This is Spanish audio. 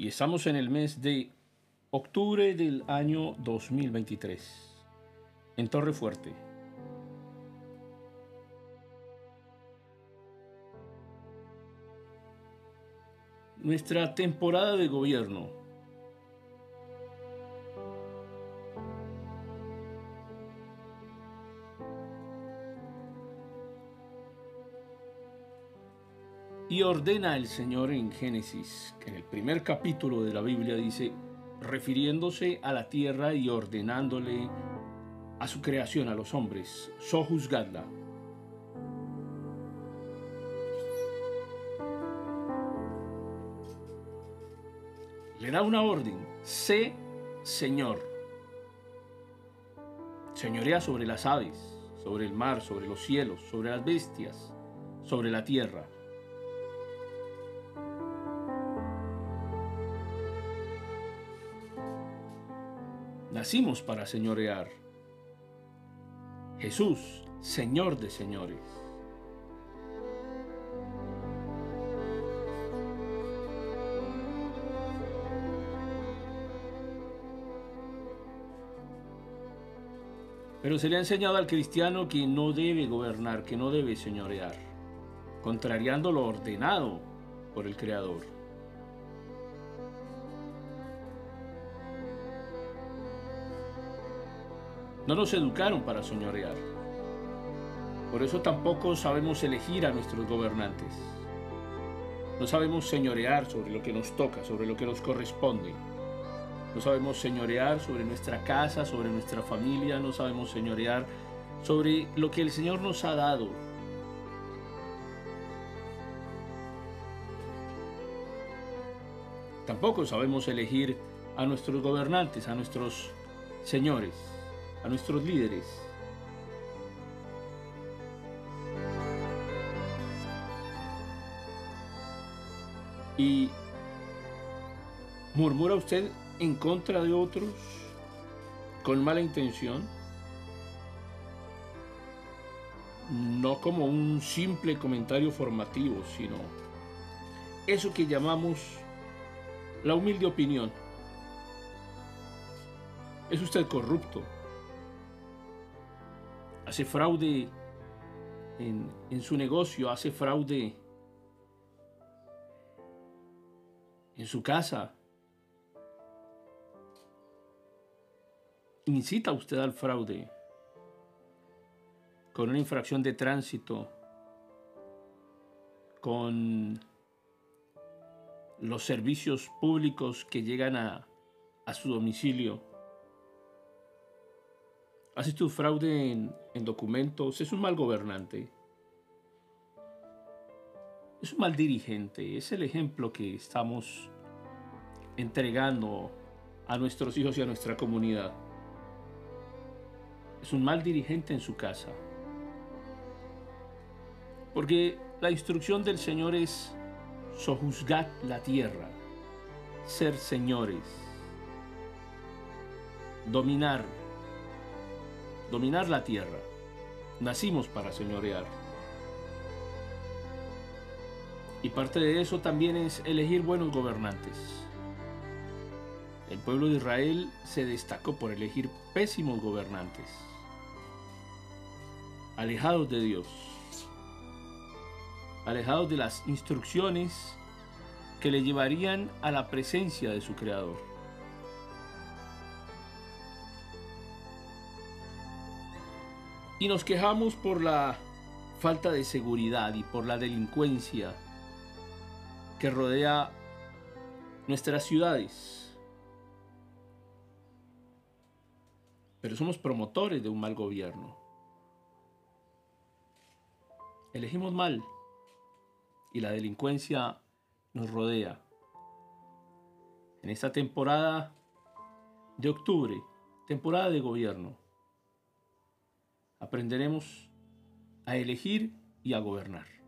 y estamos en el mes de octubre del año 2023, en Torre Fuerte. Nuestra temporada de gobierno Y ordena el Señor en Génesis, que en el primer capítulo de la Biblia dice, refiriéndose a la tierra y ordenándole a su creación, a los hombres, sojuzgadla. Le da una orden, sé Señor. Señorea sobre las aves, sobre el mar, sobre los cielos, sobre las bestias, sobre la tierra. Nacimos para señorear. Jesús, Señor de señores. Pero se le ha enseñado al cristiano que no debe gobernar, que no debe señorear, contrariando lo ordenado por el Creador. No nos educaron para señorear. Por eso tampoco sabemos elegir a nuestros gobernantes. No sabemos señorear sobre lo que nos toca, sobre lo que nos corresponde. No sabemos señorear sobre nuestra casa, sobre nuestra familia. No sabemos señorear sobre lo que el Señor nos ha dado. Tampoco sabemos elegir a nuestros gobernantes, a nuestros señores a nuestros líderes. Y murmura usted en contra de otros con mala intención, no como un simple comentario formativo, sino eso que llamamos la humilde opinión. ¿Es usted corrupto? Hace fraude en, su negocio, hace fraude en su casa. Incita usted al fraude con una infracción de tránsito, con los servicios públicos que llegan a, a su domicilio. Haces tu fraude en, documentos, es un mal gobernante. Es un mal dirigente, es el ejemplo que estamos entregando a nuestros hijos y a nuestra comunidad. Es un mal dirigente en su casa. Porque la instrucción del Señor es sojuzgar la tierra, ser señores, dominar dominar la tierra. Nacimos para señorear. Y parte de eso también es elegir buenos gobernantes. El pueblo de Israel se destacó por elegir pésimos gobernantes, alejados de Dios, alejados de las instrucciones que le llevarían a la presencia de su Creador. Y nos quejamos por la falta de seguridad y por la delincuencia que rodea nuestras ciudades. Pero somos promotores de un mal gobierno. Elegimos mal y la delincuencia nos rodea. En esta temporada de octubre, temporada de gobierno, aprenderemos a elegir y a gobernar.